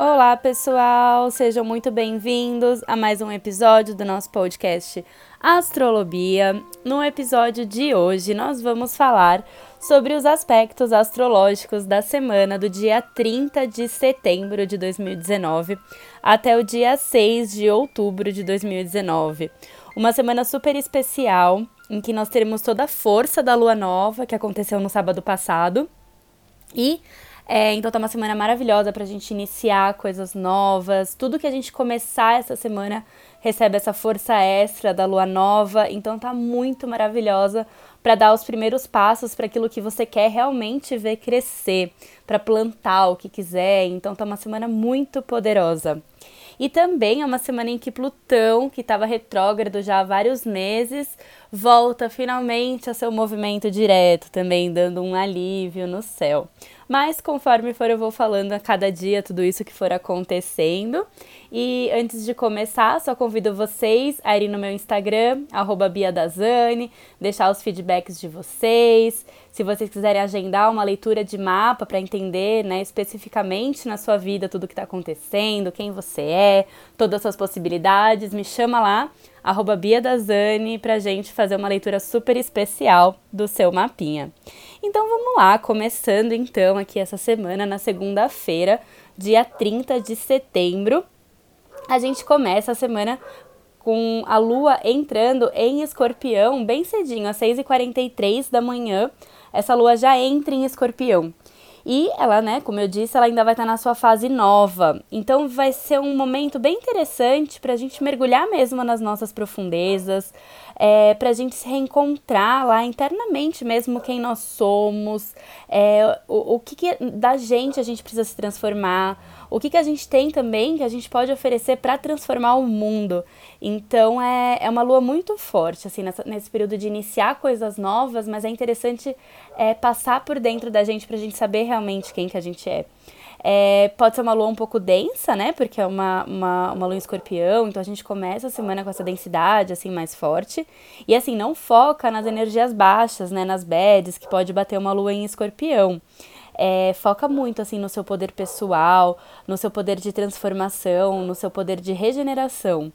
Olá, pessoal! Sejam muito bem-vindos a mais um episódio do nosso podcast Astrolobia. No episódio de hoje, nós vamos falar sobre os aspectos astrológicos da semana do dia 30 de setembro de 2019 até o dia 6 de outubro de 2019. Uma semana super especial em que nós teremos toda a força da lua nova que aconteceu no sábado passado e é, então tá uma semana maravilhosa pra gente iniciar coisas novas. Tudo que a gente começar essa semana recebe essa força extra da lua nova. Então tá muito maravilhosa para dar os primeiros passos para aquilo que você quer realmente ver crescer, para plantar o que quiser. Então tá uma semana muito poderosa. E também é uma semana em que Plutão, que estava retrógrado já há vários meses, volta finalmente a seu movimento direto, também dando um alívio no céu. Mas conforme for, eu vou falando a cada dia tudo isso que for acontecendo. E antes de começar, só convido vocês a irem no meu Instagram, BiaDazane, deixar os feedbacks de vocês. Se vocês quiserem agendar uma leitura de mapa para entender né, especificamente na sua vida tudo o que está acontecendo, quem você é, todas as suas possibilidades, me chama lá, arroba Bia Dazani, pra gente fazer uma leitura super especial do seu mapinha. Então vamos lá, começando então aqui essa semana, na segunda-feira, dia 30 de setembro, a gente começa a semana com a lua entrando em escorpião bem cedinho, às 6h43 da manhã. Essa lua já entra em escorpião. E ela, né, como eu disse, ela ainda vai estar na sua fase nova. Então vai ser um momento bem interessante para a gente mergulhar mesmo nas nossas profundezas, é, para a gente se reencontrar lá internamente mesmo quem nós somos, é, o, o que, que da gente a gente precisa se transformar, o que, que a gente tem também que a gente pode oferecer para transformar o mundo. Então é, é uma lua muito forte, assim, nessa, nesse período de iniciar coisas novas, mas é interessante é, passar por dentro da gente para a gente saber realmente quem que a gente é. É, pode ser uma lua um pouco densa, né? Porque é uma, uma, uma lua em escorpião, então a gente começa a semana com essa densidade, assim, mais forte. E, assim, não foca nas energias baixas, né? Nas bads, que pode bater uma lua em escorpião é, foca muito assim no seu poder pessoal, no seu poder de transformação, no seu poder de regeneração.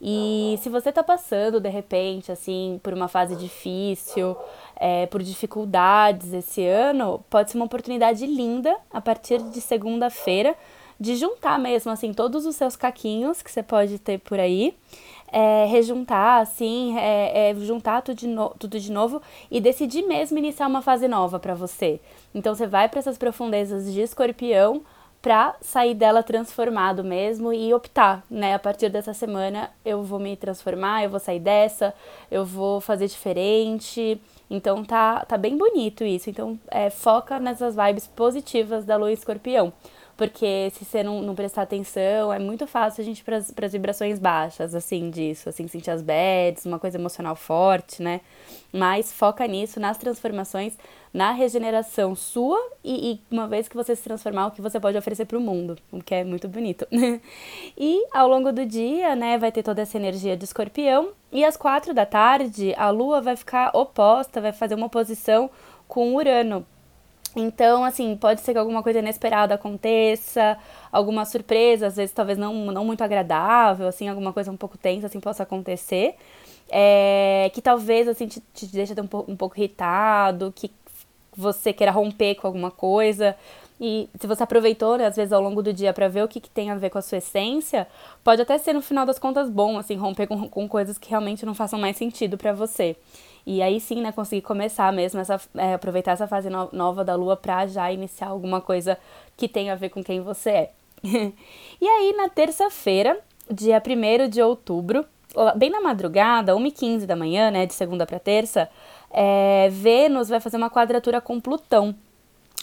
E se você está passando de repente assim por uma fase difícil, é, por dificuldades esse ano, pode ser uma oportunidade linda a partir de segunda-feira de juntar mesmo assim todos os seus caquinhos que você pode ter por aí é, rejuntar, assim, é, é, juntar tudo de, no, tudo de novo e decidir mesmo iniciar uma fase nova para você. Então você vai para essas profundezas de escorpião para sair dela transformado mesmo e optar, né? A partir dessa semana eu vou me transformar, eu vou sair dessa, eu vou fazer diferente. Então tá, tá bem bonito isso. Então é, foca nessas vibes positivas da lua escorpião porque se você não, não prestar atenção, é muito fácil a gente ir para as vibrações baixas, assim, disso, assim, sentir as bads, uma coisa emocional forte, né? Mas foca nisso, nas transformações, na regeneração sua e, e uma vez que você se transformar, o que você pode oferecer para o mundo, o que é muito bonito. e ao longo do dia, né, vai ter toda essa energia de escorpião e às quatro da tarde a lua vai ficar oposta, vai fazer uma oposição com Urano. Então, assim, pode ser que alguma coisa inesperada aconteça, alguma surpresa, às vezes talvez não, não muito agradável, assim, alguma coisa um pouco tensa, assim, possa acontecer. É, que talvez, assim, te, te deixe um, um pouco irritado, que você queira romper com alguma coisa. E se você aproveitou, né, às vezes, ao longo do dia para ver o que, que tem a ver com a sua essência, pode até ser, no final das contas, bom, assim, romper com, com coisas que realmente não façam mais sentido para você. E aí sim, né, conseguir começar mesmo, essa, é, aproveitar essa fase no, nova da lua pra já iniciar alguma coisa que tenha a ver com quem você é. e aí, na terça-feira, dia 1 de outubro, bem na madrugada, 1h15 da manhã, né, de segunda para terça, é, Vênus vai fazer uma quadratura com Plutão.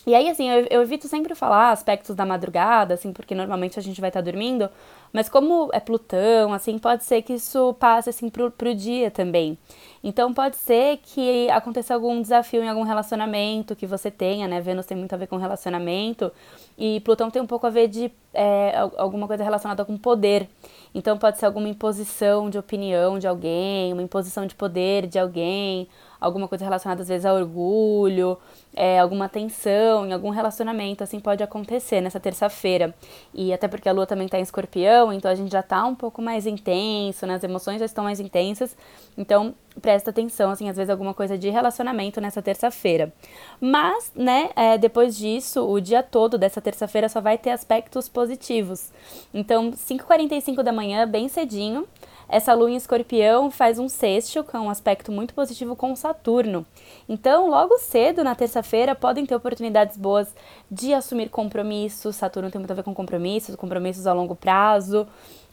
E aí, assim, eu, eu, evito sempre falar aspectos da madrugada, assim, porque normalmente a gente vai estar tá dormindo, mas como é Plutão, assim, pode ser que isso passe, assim, pro, pro dia também. Então pode ser que aconteça algum desafio em algum relacionamento que você tenha, né? Vênus tem muito a ver com relacionamento e Plutão tem um pouco a ver de é, alguma coisa relacionada com poder. Então pode ser alguma imposição de opinião de alguém, uma imposição de poder de alguém, alguma coisa relacionada às vezes a orgulho, é, alguma tensão em algum relacionamento, assim pode acontecer nessa terça-feira. E até porque a lua também está em escorpião, então a gente já está um pouco mais intenso, né? as emoções já estão mais intensas, então presta atenção, assim, às vezes alguma coisa de relacionamento nessa terça-feira. Mas, né, é, depois disso, o dia todo dessa terça-feira só vai ter aspectos positivos. Então, 5h45 da manhã, bem cedinho, essa lua em escorpião faz um sexto, que é um aspecto muito positivo com Saturno. Então, logo cedo, na terça-feira, podem ter oportunidades boas de assumir compromissos. Saturno tem muito a ver com compromissos, compromissos a longo prazo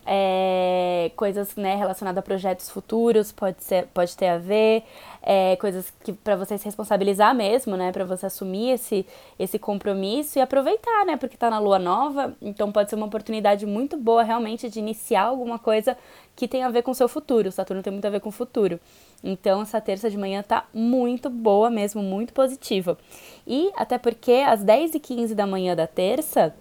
é, coisas né, relacionadas a projetos futuros, pode, ser, pode ter a ver, é, coisas que para você se responsabilizar mesmo, né, para você assumir esse, esse compromisso e aproveitar, né, porque está na lua nova, então pode ser uma oportunidade muito boa realmente de iniciar alguma coisa que tem a ver com o seu futuro. O Saturno tem muito a ver com o futuro. Então, essa terça de manhã tá muito boa mesmo, muito positiva. E até porque às 10h15 da manhã da terça,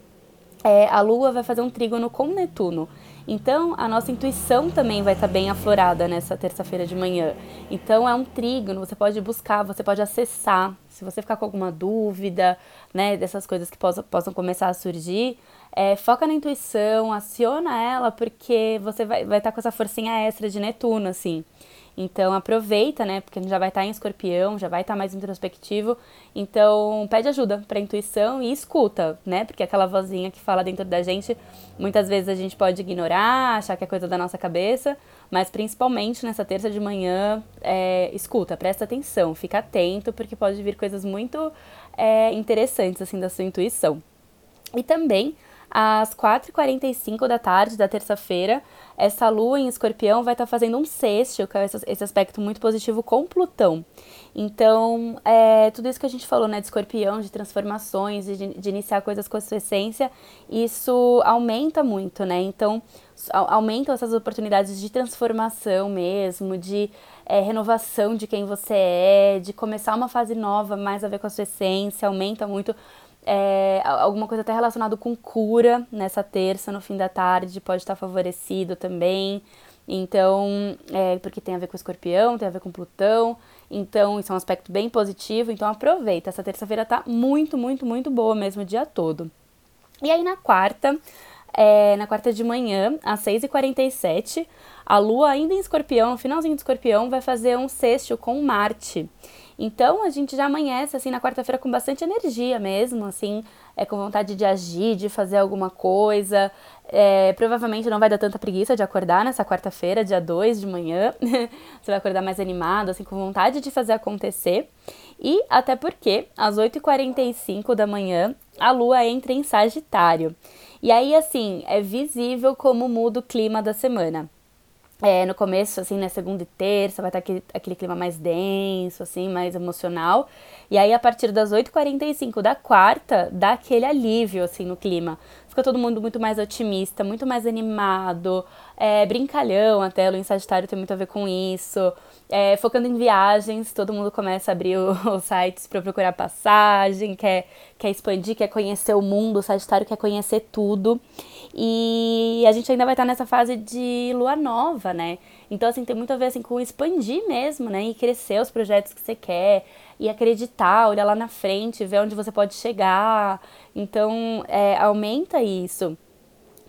é, a Lua vai fazer um trígono com Netuno. Então, a nossa intuição também vai estar bem aflorada nessa terça-feira de manhã. Então, é um trígono, você pode buscar, você pode acessar. Se você ficar com alguma dúvida, né, dessas coisas que possam, possam começar a surgir, é, foca na intuição, aciona ela, porque você vai estar vai tá com essa forcinha extra de Netuno, assim. Então aproveita, né? Porque a gente já vai estar tá em escorpião, já vai estar tá mais introspectivo. Então pede ajuda para intuição e escuta, né? Porque aquela vozinha que fala dentro da gente, muitas vezes a gente pode ignorar, achar que é coisa da nossa cabeça, mas principalmente nessa terça de manhã, é, escuta, presta atenção, fica atento, porque pode vir coisas muito é, interessantes assim da sua intuição. E também às 4h45 da tarde da terça-feira, essa lua em escorpião vai estar tá fazendo um sexto, que é esse aspecto muito positivo com Plutão. Então, é, tudo isso que a gente falou, né, de escorpião, de transformações, de, de iniciar coisas com a sua essência, isso aumenta muito, né? Então, aumentam essas oportunidades de transformação mesmo, de é, renovação de quem você é, de começar uma fase nova mais a ver com a sua essência, aumenta muito é, alguma coisa até relacionada com cura nessa terça, no fim da tarde, pode estar favorecido também. Então, é, porque tem a ver com escorpião, tem a ver com Plutão. Então, isso é um aspecto bem positivo. Então, aproveita. Essa terça-feira tá muito, muito, muito boa mesmo o dia todo. E aí, na quarta, é, na quarta de manhã, às 6h47, a Lua, ainda em escorpião, no finalzinho de escorpião, vai fazer um sexto com Marte. Então a gente já amanhece assim na quarta-feira com bastante energia mesmo, assim, é com vontade de agir, de fazer alguma coisa. É, provavelmente não vai dar tanta preguiça de acordar nessa quarta-feira, dia 2 de manhã. Você vai acordar mais animado, assim, com vontade de fazer acontecer. E até porque, às 8h45 da manhã, a lua entra em Sagitário. E aí, assim, é visível como muda o clima da semana. É, no começo, assim, né, segunda e terça, vai estar aquele, aquele clima mais denso, assim, mais emocional. E aí, a partir das 8h45 da quarta, dá aquele alívio, assim, no clima. Fica todo mundo muito mais otimista, muito mais animado, é, brincalhão até, o Sagitário tem muito a ver com isso. É, focando em viagens, todo mundo começa a abrir os sites para procurar passagem, quer, quer expandir, quer conhecer o mundo, o Sagitário quer conhecer tudo. E a gente ainda vai estar nessa fase de lua nova, né? Então, assim, tem muito a ver assim, com expandir mesmo, né? E crescer os projetos que você quer, e acreditar, olhar lá na frente, ver onde você pode chegar. Então, é, aumenta isso.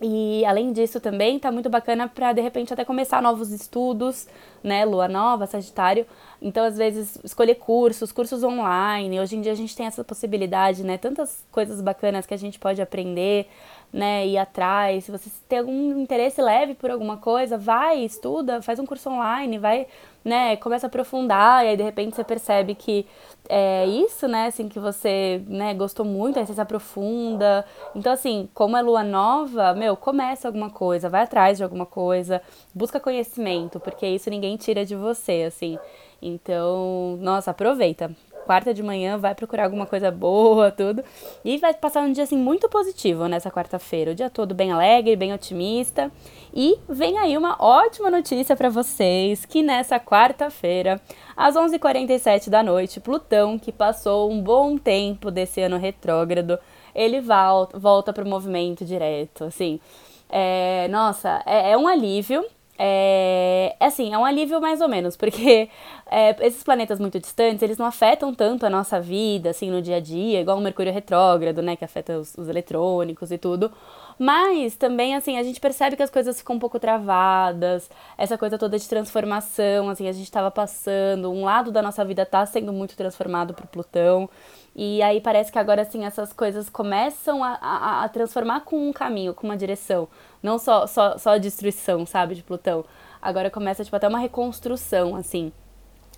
E além disso também tá muito bacana para de repente até começar novos estudos, né? Lua nova, Sagitário. Então, às vezes, escolher cursos, cursos online. Hoje em dia a gente tem essa possibilidade, né? Tantas coisas bacanas que a gente pode aprender, né? Ir atrás. Se você tem algum interesse leve por alguma coisa, vai, estuda, faz um curso online, vai né, começa a aprofundar e aí de repente você percebe que é isso, né, assim, que você, né, gostou muito, aí você se aprofunda. Então, assim, como é lua nova, meu, começa alguma coisa, vai atrás de alguma coisa, busca conhecimento, porque isso ninguém tira de você, assim. Então, nossa, aproveita. Quarta de manhã, vai procurar alguma coisa boa, tudo. E vai passar um dia assim muito positivo nessa quarta-feira. O dia todo bem alegre, bem otimista. E vem aí uma ótima notícia para vocês, que nessa quarta-feira, às 11h47 da noite, Plutão, que passou um bom tempo desse ano retrógrado, ele volta, para o movimento direto, assim. É, nossa, é, é um alívio, é, assim, é um alívio mais ou menos, porque é, esses planetas muito distantes, eles não afetam tanto a nossa vida, assim, no dia a dia, igual o Mercúrio retrógrado, né, que afeta os, os eletrônicos e tudo. Mas também, assim, a gente percebe que as coisas ficam um pouco travadas, essa coisa toda de transformação, assim, a gente estava passando, um lado da nossa vida está sendo muito transformado por Plutão. E aí parece que agora, assim, essas coisas começam a, a, a transformar com um caminho, com uma direção. Não só, só, só a destruição, sabe, de Plutão. Agora começa, tipo, até uma reconstrução, assim.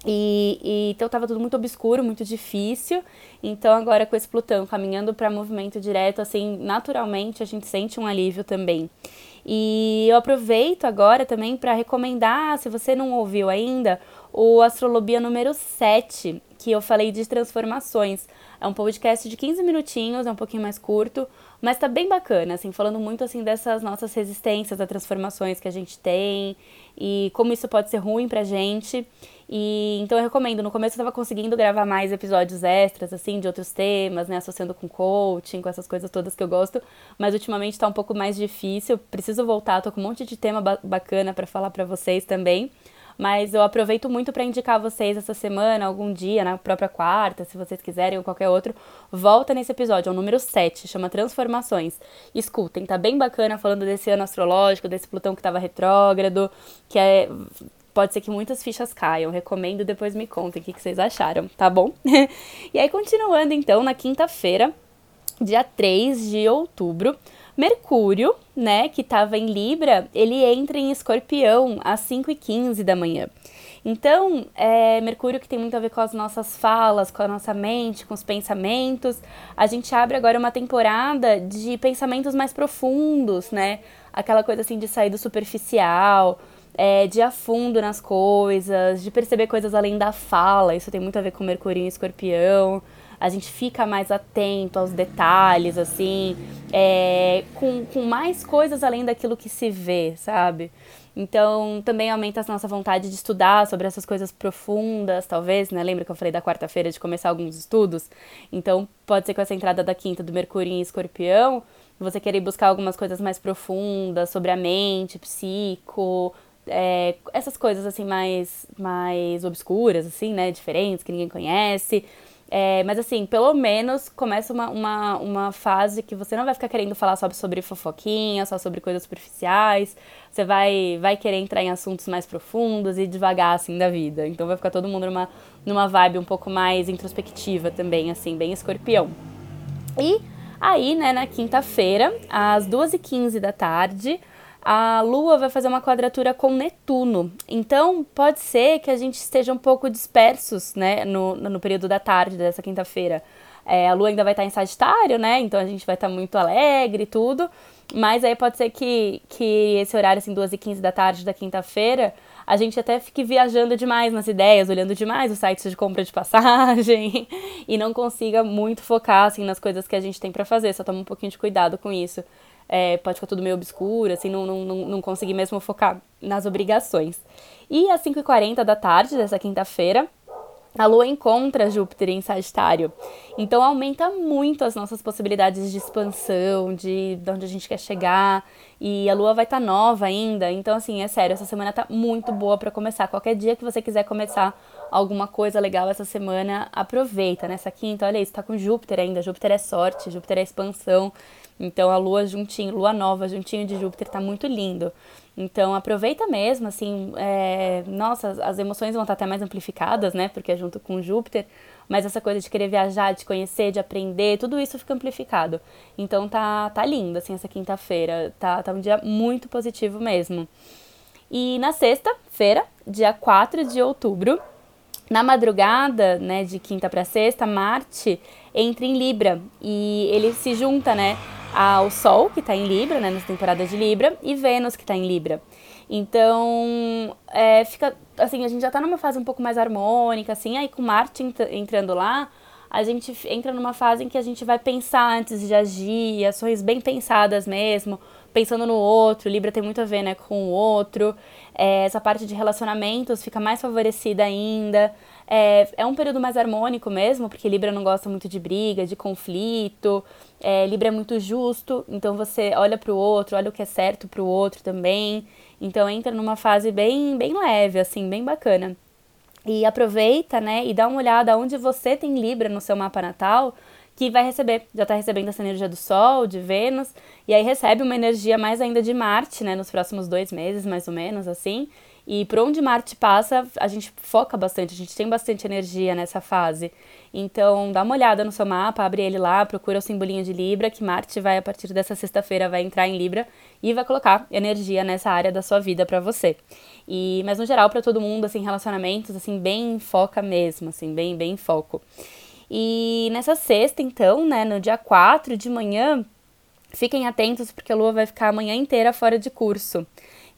E, e, então tava tudo muito obscuro, muito difícil. Então agora com esse Plutão caminhando para movimento direto, assim, naturalmente a gente sente um alívio também. E eu aproveito agora também para recomendar, se você não ouviu ainda, o Astrolobia número 7, que eu falei de transformações. É um podcast de 15 minutinhos, é um pouquinho mais curto, mas tá bem bacana, assim, falando muito assim dessas nossas resistências a transformações que a gente tem e como isso pode ser ruim pra gente. E então eu recomendo. No começo eu tava conseguindo gravar mais episódios extras, assim, de outros temas, né? Associando com coaching, com essas coisas todas que eu gosto. Mas ultimamente tá um pouco mais difícil. Preciso voltar, tô com um monte de tema ba bacana para falar para vocês também. Mas eu aproveito muito para indicar vocês essa semana, algum dia, na própria quarta, se vocês quiserem, ou qualquer outro, volta nesse episódio, é o número 7, chama Transformações. Escutem, tá bem bacana falando desse ano astrológico, desse Plutão que estava retrógrado, que é pode ser que muitas fichas caiam. Recomendo, depois me contem o que, que vocês acharam, tá bom? e aí, continuando então, na quinta-feira, dia 3 de outubro, Mercúrio, né, que estava em Libra, ele entra em Escorpião às 5 e 15 da manhã. Então, é, Mercúrio que tem muito a ver com as nossas falas, com a nossa mente, com os pensamentos. A gente abre agora uma temporada de pensamentos mais profundos, né? Aquela coisa assim de sair do superficial, é, de a fundo nas coisas, de perceber coisas além da fala. Isso tem muito a ver com Mercúrio e Escorpião a gente fica mais atento aos detalhes, assim, é, com, com mais coisas além daquilo que se vê, sabe? Então, também aumenta a nossa vontade de estudar sobre essas coisas profundas, talvez, né? Lembra que eu falei da quarta-feira de começar alguns estudos? Então, pode ser com essa entrada da quinta do Mercúrio em Escorpião, você querer buscar algumas coisas mais profundas sobre a mente, psico, é, essas coisas assim mais, mais obscuras, assim, né? Diferentes, que ninguém conhece. É, mas assim, pelo menos começa uma, uma, uma fase que você não vai ficar querendo falar só sobre fofoquinha, só sobre coisas superficiais. Você vai, vai querer entrar em assuntos mais profundos e devagar, assim, da vida. Então vai ficar todo mundo numa, numa vibe um pouco mais introspectiva também, assim, bem escorpião. E aí, né, na quinta-feira, às 2h15 da tarde, a Lua vai fazer uma quadratura com Netuno. Então, pode ser que a gente esteja um pouco dispersos, né, no, no período da tarde dessa quinta-feira. É, a Lua ainda vai estar em Sagitário, né, então a gente vai estar muito alegre e tudo. Mas aí pode ser que, que esse horário, assim, 2 e 15 da tarde da quinta-feira, a gente até fique viajando demais nas ideias, olhando demais os sites de compra de passagem e não consiga muito focar, assim, nas coisas que a gente tem para fazer. Só toma um pouquinho de cuidado com isso é, pode ficar tudo meio obscuro, assim, não, não, não conseguir mesmo focar nas obrigações. E às 5h40 da tarde dessa quinta-feira, a Lua encontra Júpiter em Sagitário. Então aumenta muito as nossas possibilidades de expansão, de, de onde a gente quer chegar. E a Lua vai estar tá nova ainda. Então, assim, é sério, essa semana tá muito boa para começar. Qualquer dia que você quiser começar alguma coisa legal essa semana, aproveita. Nessa quinta, olha isso, tá com Júpiter ainda. Júpiter é sorte, Júpiter é expansão. Então a lua juntinho, lua nova juntinho de Júpiter tá muito lindo. Então aproveita mesmo, assim, é, nossa, as emoções vão estar até mais amplificadas, né? Porque é junto com Júpiter, mas essa coisa de querer viajar, de conhecer, de aprender, tudo isso fica amplificado. Então tá, tá lindo, assim, essa quinta-feira. Tá, tá um dia muito positivo mesmo. E na sexta-feira, dia 4 de outubro, na madrugada, né, de quinta para sexta, Marte entra em Libra e ele se junta, né, ao Sol, que está em Libra, né, nas temporadas de Libra, e Vênus, que está em Libra. Então, é, fica assim, a gente já tá numa fase um pouco mais harmônica, assim, aí com Marte entrando lá, a gente entra numa fase em que a gente vai pensar antes de agir, ações bem pensadas mesmo, pensando no outro. Libra tem muito a ver, né, com o outro. É, essa parte de relacionamentos fica mais favorecida ainda. É, é um período mais harmônico mesmo, porque Libra não gosta muito de briga, de conflito. É, Libra é muito justo, então você olha para o outro, olha o que é certo para o outro também. Então entra numa fase bem, bem leve, assim, bem bacana. E aproveita, né, e dá uma olhada onde você tem Libra no seu mapa natal, que vai receber, já está recebendo essa energia do Sol, de Vênus, e aí recebe uma energia mais ainda de Marte, né, nos próximos dois meses, mais ou menos, assim. E por onde Marte passa, a gente foca bastante, a gente tem bastante energia nessa fase. Então, dá uma olhada no seu mapa, abre ele lá, procura o simbolinho de Libra, que Marte vai, a partir dessa sexta-feira, vai entrar em Libra e vai colocar energia nessa área da sua vida para você. E, mas no geral, para todo mundo, assim, relacionamentos, assim, bem foca mesmo, assim, bem, bem foco. E nessa sexta, então, né, no dia 4 de manhã, fiquem atentos porque a lua vai ficar a manhã inteira fora de curso.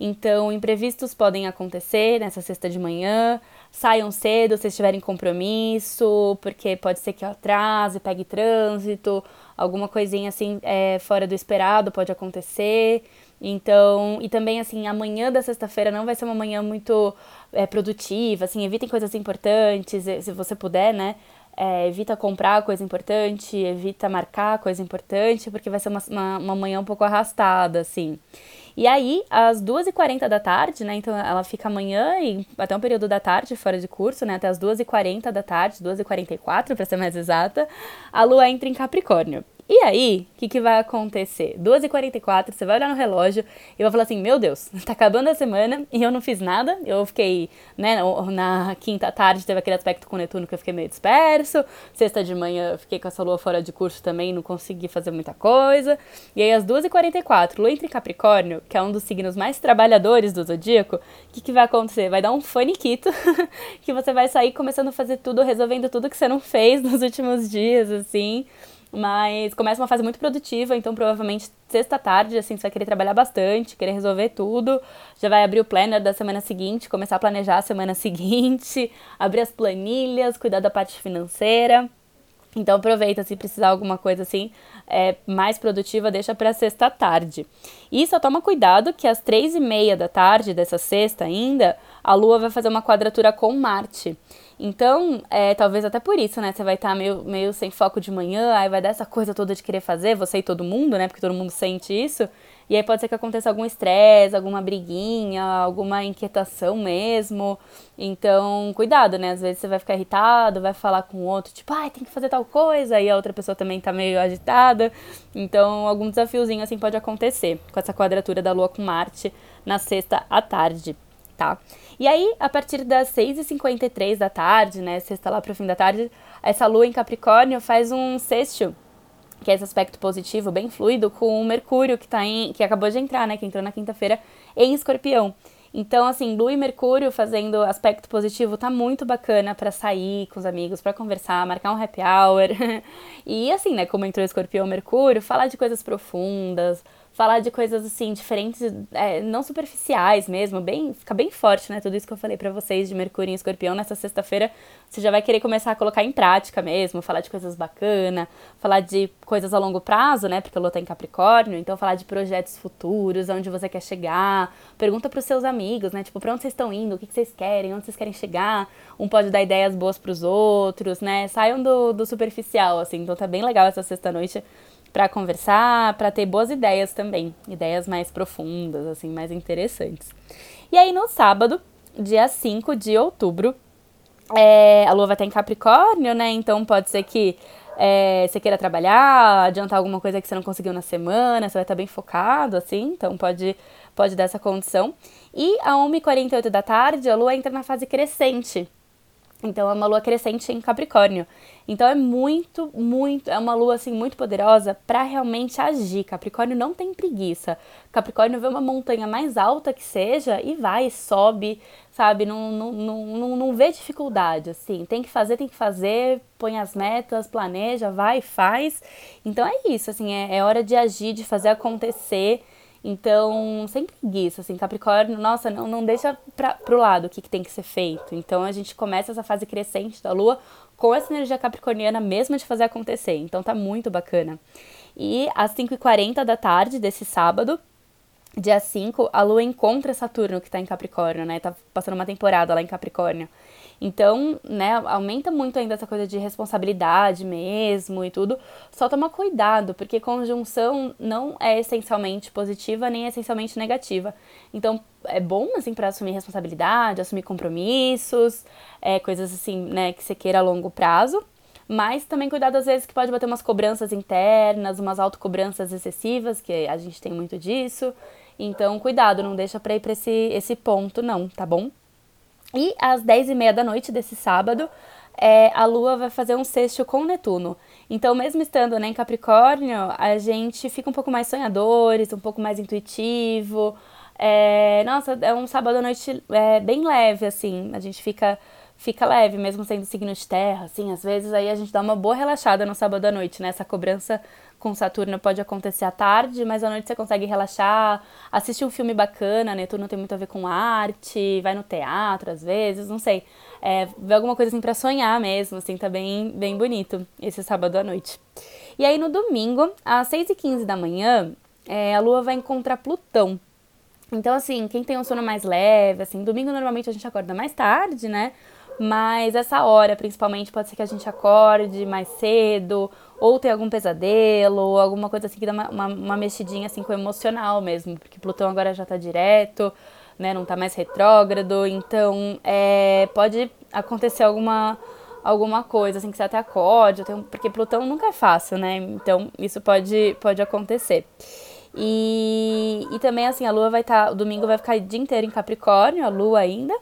Então, imprevistos podem acontecer nessa sexta de manhã. Saiam cedo se tiverem compromisso, porque pode ser que atrase, pegue trânsito, alguma coisinha assim é, fora do esperado pode acontecer. Então, e também assim, amanhã da sexta-feira não vai ser uma manhã muito é, produtiva, assim, evitem coisas importantes, se você puder, né? É, evita comprar coisa importante, evita marcar coisa importante, porque vai ser uma, uma, uma manhã um pouco arrastada, assim. E aí, às 2h40 da tarde, né? Então ela fica amanhã e até um período da tarde fora de curso, né? Até as 2h40 da tarde, 2h44 para ser mais exata, a lua entra em Capricórnio. E aí, o que, que vai acontecer? 2h44, você vai olhar no relógio e vai falar assim: Meu Deus, tá acabando a semana e eu não fiz nada. Eu fiquei, né, na quinta tarde teve aquele aspecto com Netuno que eu fiquei meio disperso. Sexta de manhã eu fiquei com essa lua fora de curso também, não consegui fazer muita coisa. E aí, às 2h44, lua entra em Capricórnio, que é um dos signos mais trabalhadores do zodíaco, o que, que vai acontecer? Vai dar um faniquito que você vai sair começando a fazer tudo, resolvendo tudo que você não fez nos últimos dias, assim. Mas começa uma fase muito produtiva, então provavelmente sexta tarde, assim, você vai querer trabalhar bastante, querer resolver tudo. Já vai abrir o planner da semana seguinte, começar a planejar a semana seguinte, abrir as planilhas, cuidar da parte financeira. Então aproveita se precisar alguma coisa assim é, mais produtiva, deixa para sexta tarde. E só toma cuidado que às três e meia da tarde dessa sexta ainda, a Lua vai fazer uma quadratura com Marte. Então, é, talvez até por isso, né? Você vai estar tá meio, meio sem foco de manhã, aí vai dar essa coisa toda de querer fazer, você e todo mundo, né? Porque todo mundo sente isso. E aí pode ser que aconteça algum estresse, alguma briguinha, alguma inquietação mesmo. Então, cuidado, né? Às vezes você vai ficar irritado, vai falar com o outro, tipo, ai, ah, tem que fazer tal coisa, e a outra pessoa também tá meio agitada. Então, algum desafiozinho assim pode acontecer com essa quadratura da Lua com Marte na sexta à tarde, tá? E aí, a partir das 6h53 da tarde, né, sexta lá pro fim da tarde, essa lua em Capricórnio faz um sexto, que é esse aspecto positivo, bem fluido, com o Mercúrio, que, tá em, que acabou de entrar, né, que entrou na quinta-feira, em Escorpião. Então, assim, Lua e Mercúrio fazendo aspecto positivo tá muito bacana para sair com os amigos, para conversar, marcar um happy hour. e assim, né, como entrou Escorpião Mercúrio, falar de coisas profundas, falar de coisas assim diferentes, é, não superficiais mesmo, bem, fica bem forte, né? Tudo isso que eu falei para vocês de Mercúrio em Escorpião nessa sexta-feira, você já vai querer começar a colocar em prática mesmo, falar de coisas bacanas, falar de coisas a longo prazo, né? Porque a Lua tá em Capricórnio, então falar de projetos futuros, onde você quer chegar, pergunta para os seus amigos, né? Tipo, para onde vocês estão indo, o que, que vocês querem, onde vocês querem chegar. Um pode dar ideias boas para os outros, né? Saiam do, do superficial, assim. Então tá bem legal essa sexta-noite para conversar, para ter boas ideias também, ideias mais profundas, assim, mais interessantes. E aí no sábado, dia 5 de outubro, é, a lua vai estar em Capricórnio, né? Então pode ser que é, você queira trabalhar, adiantar alguma coisa que você não conseguiu na semana, você vai estar bem focado, assim, então pode, pode dar essa condição. E a 1h48 da tarde, a lua entra na fase crescente. Então é uma lua crescente em Capricórnio. Então é muito, muito, é uma lua assim muito poderosa para realmente agir. Capricórnio não tem preguiça. Capricórnio vê uma montanha mais alta que seja e vai, sobe, sabe? Não, não, não, não, vê dificuldade, assim. Tem que fazer, tem que fazer, põe as metas, planeja, vai, faz. Então é isso, assim, é, é hora de agir, de fazer acontecer. Então, sem preguiça, assim, Capricórnio, nossa, não, não deixa pra, pro lado o que, que tem que ser feito. Então, a gente começa essa fase crescente da Lua com essa energia capricorniana mesmo de fazer acontecer. Então, tá muito bacana. E às 5h40 da tarde desse sábado, dia 5, a Lua encontra Saturno, que tá em Capricórnio, né? Tá passando uma temporada lá em Capricórnio. Então, né, aumenta muito ainda essa coisa de responsabilidade mesmo e tudo. Só toma cuidado, porque conjunção não é essencialmente positiva nem essencialmente negativa. Então, é bom, assim, para assumir responsabilidade, assumir compromissos, é, coisas assim, né, que você queira a longo prazo. Mas também cuidado às vezes que pode bater umas cobranças internas, umas autocobranças excessivas, que a gente tem muito disso. Então, cuidado, não deixa pra ir pra esse, esse ponto, não, tá bom? E às 10 e meia da noite desse sábado, é, a Lua vai fazer um sexto com Netuno. Então, mesmo estando né, em Capricórnio, a gente fica um pouco mais sonhadores, um pouco mais intuitivo. É, nossa, é um sábado à noite é, bem leve, assim. A gente fica fica leve, mesmo sendo signo de terra, assim, às vezes aí a gente dá uma boa relaxada no sábado à noite, né? Essa cobrança com Saturno pode acontecer à tarde, mas à noite você consegue relaxar, assistir um filme bacana, Netuno tem muito a ver com arte, vai no teatro às vezes, não sei. É, ver alguma coisa assim pra sonhar mesmo, assim, tá bem, bem bonito esse sábado à noite. E aí no domingo, às 6h15 da manhã, é, a Lua vai encontrar Plutão. Então, assim, quem tem um sono mais leve, assim, domingo normalmente a gente acorda mais tarde, né? Mas essa hora, principalmente, pode ser que a gente acorde mais cedo, ou tenha algum pesadelo, ou alguma coisa assim que dá uma, uma, uma mexidinha assim com o emocional mesmo, porque Plutão agora já tá direto, né? Não tá mais retrógrado, então é, pode acontecer alguma alguma coisa, assim, que você até acorde, porque Plutão nunca é fácil, né? Então, isso pode, pode acontecer. E, e também, assim, a lua vai estar, tá, o domingo vai ficar o dia inteiro em Capricórnio, a lua ainda,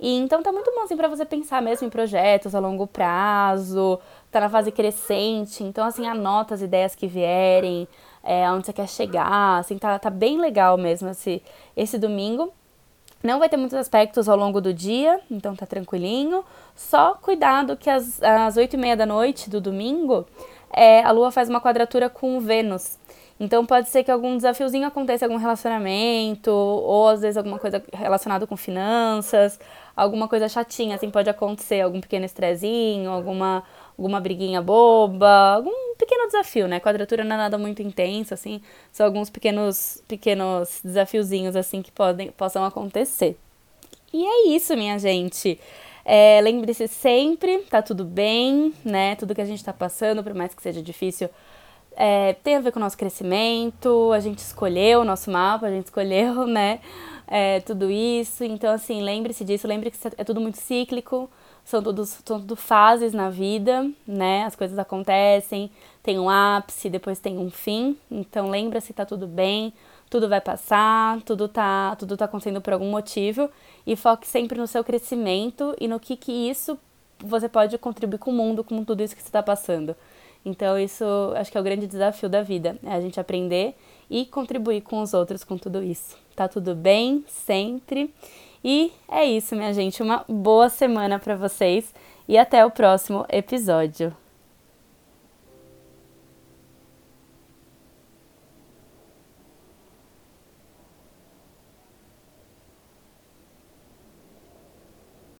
e então tá muito bom assim para você pensar mesmo em projetos a longo prazo, tá na fase crescente, então assim anota as ideias que vierem, é, onde você quer chegar, assim tá, tá bem legal mesmo esse esse domingo. Não vai ter muitos aspectos ao longo do dia, então tá tranquilinho. Só cuidado que às, às 8 e meia da noite do domingo, é, a Lua faz uma quadratura com Vênus. Então pode ser que algum desafiozinho aconteça algum relacionamento, ou às vezes alguma coisa relacionada com finanças, alguma coisa chatinha, assim, pode acontecer, algum pequeno estrezinho, alguma, alguma briguinha boba, algum pequeno desafio, né? Quadratura não é nada muito intenso, assim, são alguns pequenos, pequenos desafiozinhos, assim, que podem, possam acontecer. E é isso, minha gente. É, Lembre-se sempre, tá tudo bem, né? Tudo que a gente tá passando, por mais que seja difícil, é, tem a ver com o nosso crescimento, a gente escolheu o nosso mapa, a gente escolheu, né, é, tudo isso. Então, assim, lembre-se disso, lembre que é tudo muito cíclico, são tudo, são tudo fases na vida, né, as coisas acontecem, tem um ápice, depois tem um fim. Então, lembra-se, tá tudo bem, tudo vai passar, tudo tá, tudo tá acontecendo por algum motivo. E foque sempre no seu crescimento e no que que isso você pode contribuir com o mundo, com tudo isso que você está passando. Então, isso acho que é o grande desafio da vida, é a gente aprender e contribuir com os outros com tudo isso. Tá tudo bem sempre. E é isso, minha gente. Uma boa semana para vocês e até o próximo episódio.